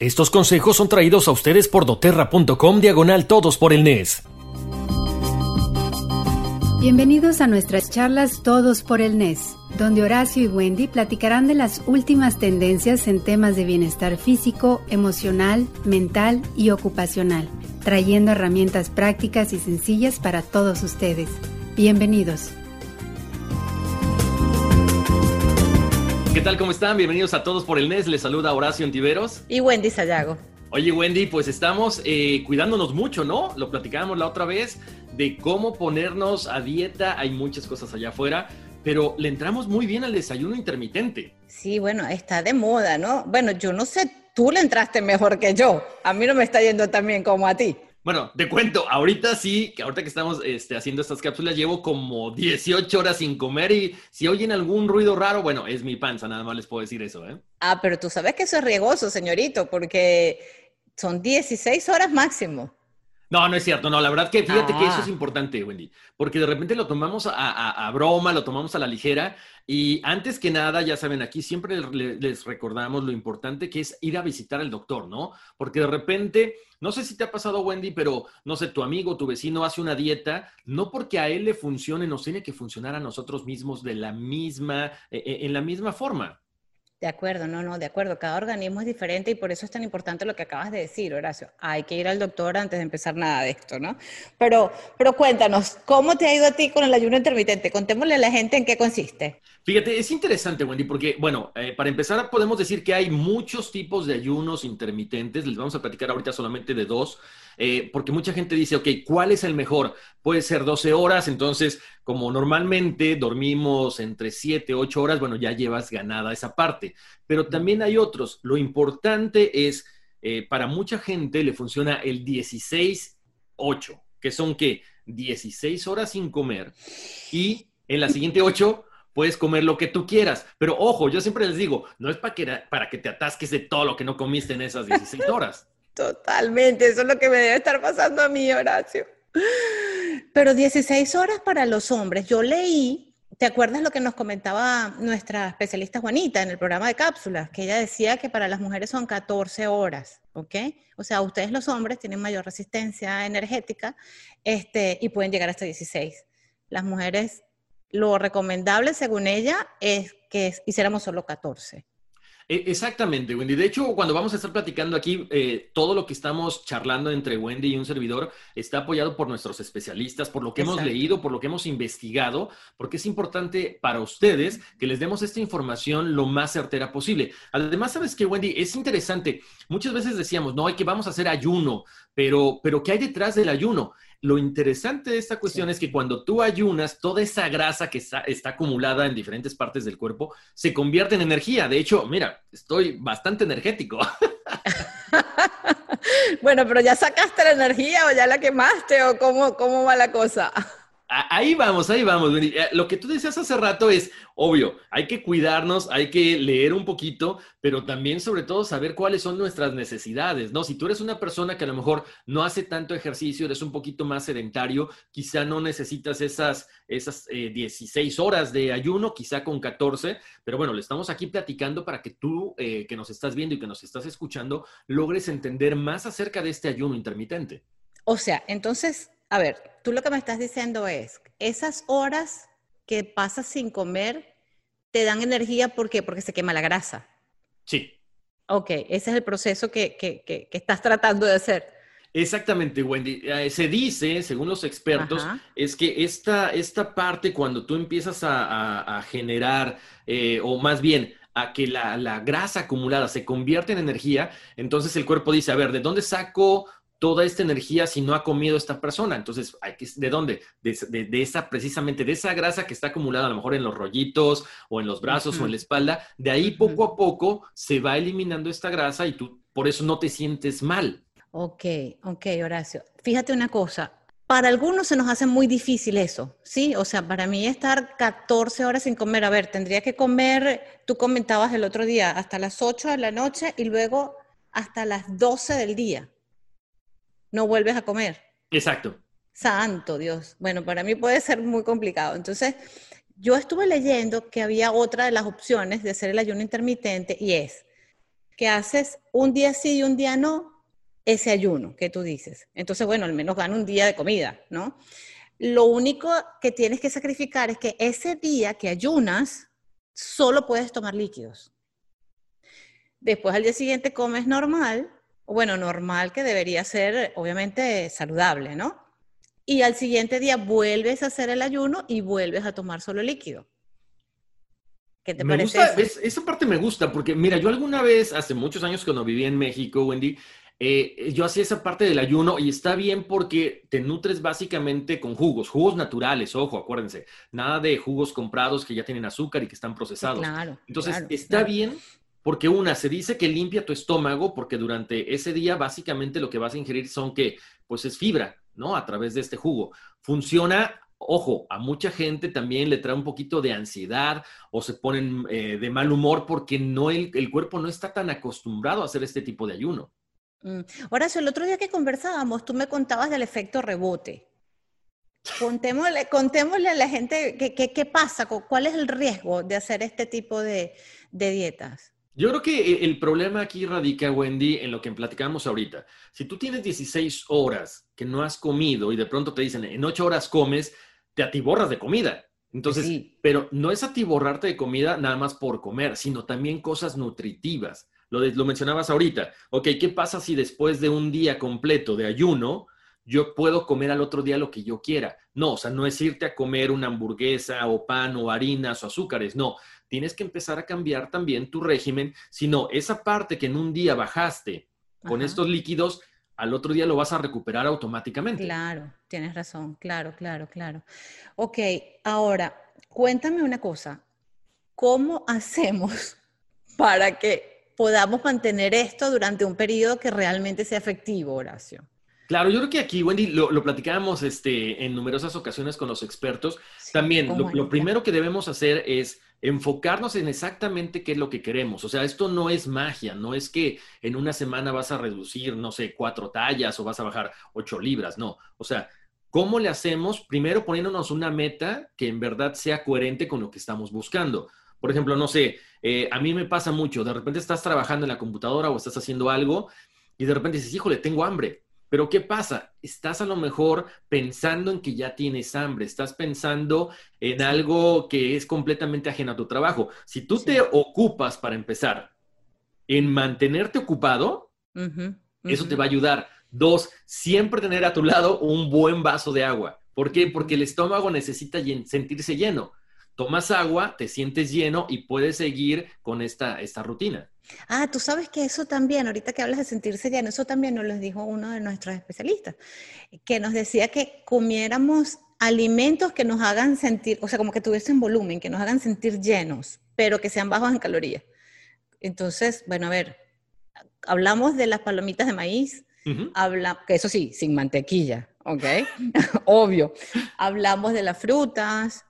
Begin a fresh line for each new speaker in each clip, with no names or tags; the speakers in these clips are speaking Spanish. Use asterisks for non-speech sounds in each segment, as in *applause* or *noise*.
Estos consejos son traídos a ustedes por doterra.com diagonal todos por el NES.
Bienvenidos a nuestras charlas Todos por el NES, donde Horacio y Wendy platicarán de las últimas tendencias en temas de bienestar físico, emocional, mental y ocupacional, trayendo herramientas prácticas y sencillas para todos ustedes. Bienvenidos.
¿Qué tal? ¿Cómo están? Bienvenidos a todos por el NES. Les saluda Horacio Antiveros.
Y Wendy Sayago.
Oye, Wendy, pues estamos eh, cuidándonos mucho, ¿no? Lo platicábamos la otra vez de cómo ponernos a dieta. Hay muchas cosas allá afuera, pero le entramos muy bien al desayuno intermitente.
Sí, bueno, está de moda, ¿no? Bueno, yo no sé, tú le entraste mejor que yo. A mí no me está yendo tan bien como a ti.
Bueno, te cuento, ahorita sí, que ahorita que estamos este, haciendo estas cápsulas, llevo como 18 horas sin comer y si oyen algún ruido raro, bueno, es mi panza, nada más les puedo decir eso, ¿eh?
Ah, pero tú sabes que eso es riesgoso, señorito, porque son 16 horas máximo.
No, no es cierto, no, la verdad que fíjate que eso es
Ah.
importante, Wendy, porque de repente lo tomamos a, a- a broma, lo tomamos a la ligera y antes que nada, ya saben, aquí siempre le- les recordamos lo importante que es ir a visitar al doctor, ¿no? Porque de repente, no sé si te ha pasado, Wendy, pero no sé, tu amigo, tu vecino hace una dieta, no porque a él le funcione, nos tiene que funcionar a nosotros mismos de la misma, eh, eh, en la misma forma.
De acuerdo, no, no, de acuerdo. Cada organismo es diferente y por eso es tan importante lo que acabas de decir, Horacio. Hay que ir al doctor antes de empezar nada de esto, ¿no? Pero, pero cuéntanos, ¿cómo te ha ido a ti con el ayuno intermitente? Contémosle a la gente en qué consiste.
Fíjate, es interesante, Wendy, porque, bueno, eh, para empezar podemos decir que hay muchos tipos de ayunos intermitentes, les vamos a platicar ahorita solamente de dos, eh, porque mucha gente dice, ok, ¿cuál es el mejor? Puede ser 12 horas, entonces, como normalmente dormimos entre 7, 8 horas, bueno, ya llevas ganada esa parte, pero también hay otros. Lo importante es, eh, para mucha gente le funciona el 16-8, que son, ¿qué? 16 horas sin comer y en la siguiente 8 puedes comer lo que tú quieras. Pero ojo, yo siempre les digo, no es para que, para que te atasques de todo lo que no comiste en esas 16 horas.
Totalmente, eso es lo que me debe estar pasando a mí, Horacio. Pero 16 horas para los hombres. Yo leí, ¿te acuerdas lo que nos comentaba nuestra especialista Juanita en el programa de cápsulas? Que ella decía que para las mujeres son 14 horas, ¿ok? O sea, ustedes los hombres tienen mayor resistencia energética este, y pueden llegar hasta 16. Las mujeres, lo recomendable según ella es que hiciéramos solo 14.
E- Exactamente, Wendy. De hecho, cuando vamos a estar platicando aquí, eh, todo lo que estamos charlando entre Wendy y un servidor está apoyado por nuestros especialistas, por lo que hemos leído, por lo que hemos investigado, porque es importante para ustedes que les demos esta información lo más certera posible. Además, ¿sabes qué, Wendy? Es interesante. Muchas veces decíamos, no, hay que vamos a hacer ayuno, pero, pero ¿qué hay detrás del ayuno? Lo interesante de esta cuestión es que cuando tú ayunas, toda esa grasa que está, está acumulada en diferentes partes del cuerpo se convierte en energía. De hecho, mira, estoy bastante energético. *laughs*
Bueno, pero ya sacaste la energía o ya la quemaste o cómo, cómo va la cosa.
Ahí vamos, ahí vamos. Eh, Lo que tú decías hace rato es obvio, hay que cuidarnos, hay que leer un poquito, pero también sobre todo saber cuáles son nuestras necesidades, ¿no? Si tú eres una persona que a lo mejor no hace tanto ejercicio, eres un poquito más sedentario, quizá no necesitas esas, esas eh, 16 horas de ayuno, quizá con 14, pero bueno, le estamos aquí platicando para que tú eh, que nos estás viendo y que nos estás escuchando logres entender más acerca de este ayuno intermitente.
O sea, entonces, a ver, tú lo que me estás diciendo es, esas horas que pasas sin comer te dan energía, ¿por qué? Porque se quema la grasa.
Sí.
Ok, ese es el proceso que, que- que- que estás tratando de hacer.
Exactamente, Wendy. Eh, se dice, según los expertos,
Ajá.
es que esta, esta parte cuando tú empiezas a, a- a generar, eh, o más bien a que la, la grasa acumulada se convierte en energía, entonces el cuerpo dice, a ver, ¿de dónde saco toda esta energía si no ha comido esta persona? Entonces, hay que, ¿de dónde? De, de- de esa, precisamente, de esa grasa que está acumulada a lo mejor en los rollitos o en los brazos o en la espalda, de ahí poco a poco se va eliminando esta grasa y tú por eso no te sientes mal.
Ok, ok, Horacio. Fíjate una cosa, para algunos se nos hace muy difícil eso, ¿sí? O sea, para mí estar 14 horas sin comer, a ver, tendría que comer, tú comentabas el otro día, hasta las 8 de la noche y luego hasta las 12 del día. No vuelves a comer.
Exacto.
Santo Dios. Bueno, para mí puede ser muy complicado. Entonces, yo estuve leyendo que había otra de las opciones de hacer el ayuno intermitente y es que haces un día sí y un día no, ese ayuno que tú dices. Entonces, bueno, al menos gana un día de comida, ¿no? Lo único que tienes que sacrificar es que ese día que ayunas, solo puedes tomar líquidos. Después al día siguiente comes normal, bueno, normal que debería ser obviamente saludable, ¿no? Y al siguiente día vuelves a hacer el ayuno y vuelves a tomar solo líquido.
¿Qué te parece? esa parte me gusta porque, mira, yo alguna vez, hace muchos años cuando vivía en México, Wendy, eh, yo hacía esa parte del ayuno y está bien porque te nutres básicamente con jugos, jugos naturales, ojo, acuérdense, nada de jugos comprados que ya tienen azúcar y que están procesados. Claro, Entonces, está bien porque una, se dice que limpia tu estómago porque durante ese día básicamente lo que vas a ingerir son que, pues es fibra, ¿no? A través de este jugo. Funciona ojo, a mucha gente también le trae un poquito de ansiedad o se ponen eh, de mal humor porque no el, cuerpo no está tan acostumbrado a hacer este tipo de ayuno.
Mm. Horacio, el otro día que conversábamos, tú me contabas del efecto rebote. Contémosle, contémosle a la gente qué pasa, cuál es el riesgo de hacer este tipo de, dietas.
Yo creo que el problema aquí radica, Wendy, en lo que platicamos ahorita. Si tú tienes 16 horas que no has comido y de pronto te dicen en 8 horas comes, te atiborras de comida. Entonces, pero no es atiborrarte de comida nada más por comer, sino también cosas nutritivas. Lo, lo mencionabas ahorita. Ok, ¿qué pasa si después de un día completo de ayuno, yo puedo comer al otro día lo que yo quiera? No, o sea, no es irte a comer una hamburguesa o pan o harinas o azúcares, no. Tienes que empezar a cambiar también tu régimen, sino esa parte que en un día bajaste con estos líquidos, al otro día lo vas a recuperar automáticamente.
Claro, tienes razón, claro, claro, claro. Ok, ahora, cuéntame una cosa, ¿cómo *laughs* hacemos para que podamos mantener esto durante un periodo que realmente sea efectivo, Horacio.
Claro, yo creo que aquí, Wendy, lo, lo platicábamos este, en numerosas ocasiones con los expertos. También, lo, primero que debemos hacer es enfocarnos en exactamente qué es lo que queremos. O sea, esto no es magia, no es que en una semana vas a reducir, no sé, cuatro tallas o vas a bajar ocho libras, no. O sea, ¿cómo le hacemos? Primero poniéndonos una meta que en verdad sea coherente con lo que estamos buscando. Por ejemplo, no sé, eh, a mí me pasa mucho, de repente estás trabajando en la computadora o estás haciendo algo y de repente dices, híjole, tengo hambre. Pero ¿qué pasa? Estás a lo mejor pensando en que ya tienes hambre, estás pensando en algo que es completamente ajeno a tu trabajo. Si tú te ocupas para empezar en mantenerte ocupado, eso te va a ayudar. Dos, siempre tener a tu lado un buen vaso de agua. ¿Por qué? Porque el estómago necesita sentirse lleno tomas agua, te sientes lleno y puedes seguir con esta, esta rutina.
Ah, tú sabes que eso también, ahorita que hablas de sentirse lleno, eso también nos lo dijo uno de nuestros especialistas, que nos decía que comiéramos alimentos que nos hagan sentir, o sea, como que tuviesen volumen, que nos hagan sentir llenos, pero que sean bajos en calorías. Entonces, bueno, a ver, hablamos de las palomitas de maíz, habla, que eso sí, sin mantequilla, ¿ok? *laughs* Obvio. Hablamos de las frutas,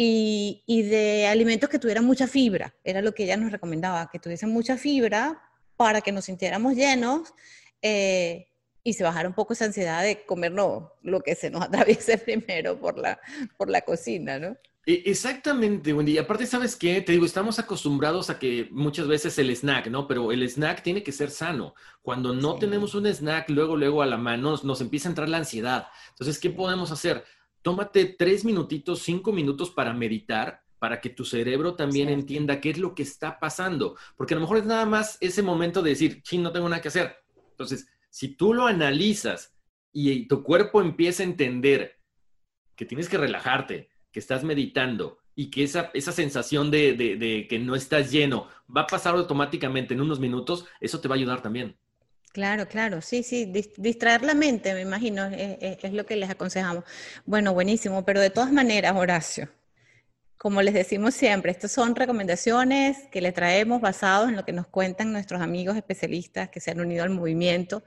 y, de alimentos que tuvieran mucha fibra. Era lo que ella nos recomendaba, que tuviesen mucha fibra para que nos sintiéramos llenos eh, y se bajara un poco esa ansiedad de comernos lo que se nos *laughs* atraviese primero por la, por la cocina, ¿no?
E, exactamente, Wendy. Y aparte, ¿sabes qué? Te digo, estamos acostumbrados a que muchas veces el snack, ¿no? Pero el snack tiene que ser sano. Cuando no tenemos un snack luego, luego a la mano, nos empieza a entrar la ansiedad. Entonces, ¿qué podemos hacer? Tómate tres minutitos, cinco minutos para meditar, para que tu cerebro también entienda qué es lo que está pasando. Porque a lo mejor es nada más ese momento de decir, sí, no tengo nada que hacer. Entonces, si tú lo analizas y tu cuerpo empieza a entender que tienes que relajarte, que estás meditando y que esa, esa sensación de, de que no estás lleno va a pasar automáticamente en unos minutos, eso te va a ayudar también.
Claro, claro, sí, sí, distraer la mente, me imagino, es, lo que les aconsejamos. Bueno, buenísimo, pero de todas maneras, Horacio, como les decimos siempre, estas son recomendaciones que le traemos basados en lo que nos cuentan nuestros amigos especialistas que se han unido al movimiento.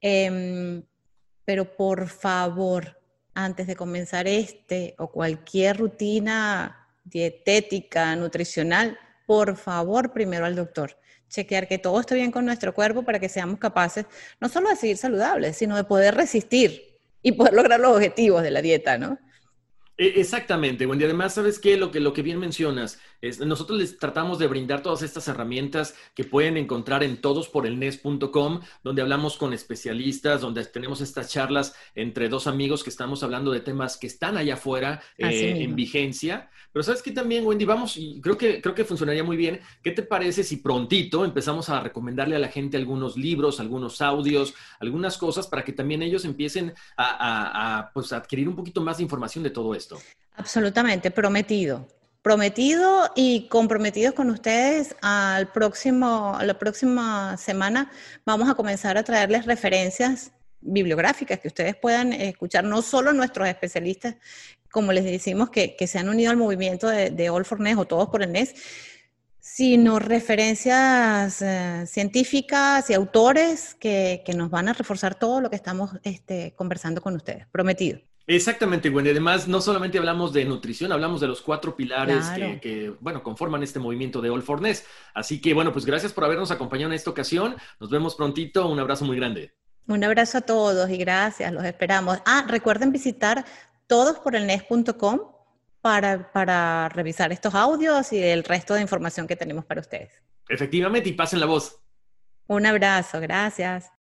Em, pero por favor, antes de comenzar este o cualquier rutina dietética, nutricional, por favor, primero al doctor. Chequear que todo esté bien con nuestro cuerpo para que seamos capaces no solo de seguir saludables, sino de poder resistir y poder lograr los objetivos de la dieta, ¿no?
E, exactamente, Wendy. Además, ¿sabes qué? Lo que, lo que bien mencionas, es, nosotros les tratamos de brindar todas estas herramientas que pueden encontrar en todosporelnes.com, donde hablamos con especialistas, donde tenemos estas charlas entre dos amigos que estamos hablando de temas que están allá afuera eh, en vigencia. Pero ¿sabes qué también, Wendy? Vamos, y creo que, creo que funcionaría muy bien. ¿Qué te parece si prontito empezamos a recomendarle a la gente algunos libros, algunos audios, algunas cosas para que también ellos empiecen a, a pues, adquirir un poquito más de información de todo esto?
Absolutamente, prometido. Prometido y comprometidos con ustedes al próximo, a la próxima semana vamos a comenzar a traerles referencias bibliográficas que ustedes puedan escuchar, no solo nuestros especialistas, como les decimos, que, se han unido al movimiento de, All for NES o Todos por el NES, sino referencias eh, científicas y autores que, nos van a reforzar todo lo que estamos este, conversando con ustedes. Prometido.
Exactamente, Wendy. Además, no solamente hablamos de nutrición, hablamos de los cuatro pilares que, bueno, conforman este movimiento de All for Así que, bueno, pues gracias por habernos acompañado en esta ocasión. Nos vemos prontito. Un abrazo muy grande.
Un abrazo a todos y gracias. Los esperamos. Ah, recuerden visitar todosporelnes.com para, para revisar estos audios y el resto de información que tenemos para ustedes.
Efectivamente, y pasen la voz.
Un abrazo. Gracias.